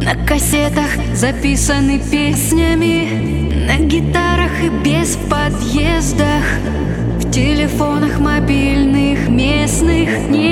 На кассетах записаны песнями, на гитарах и без подъездах, в телефонах мобильных местных нет.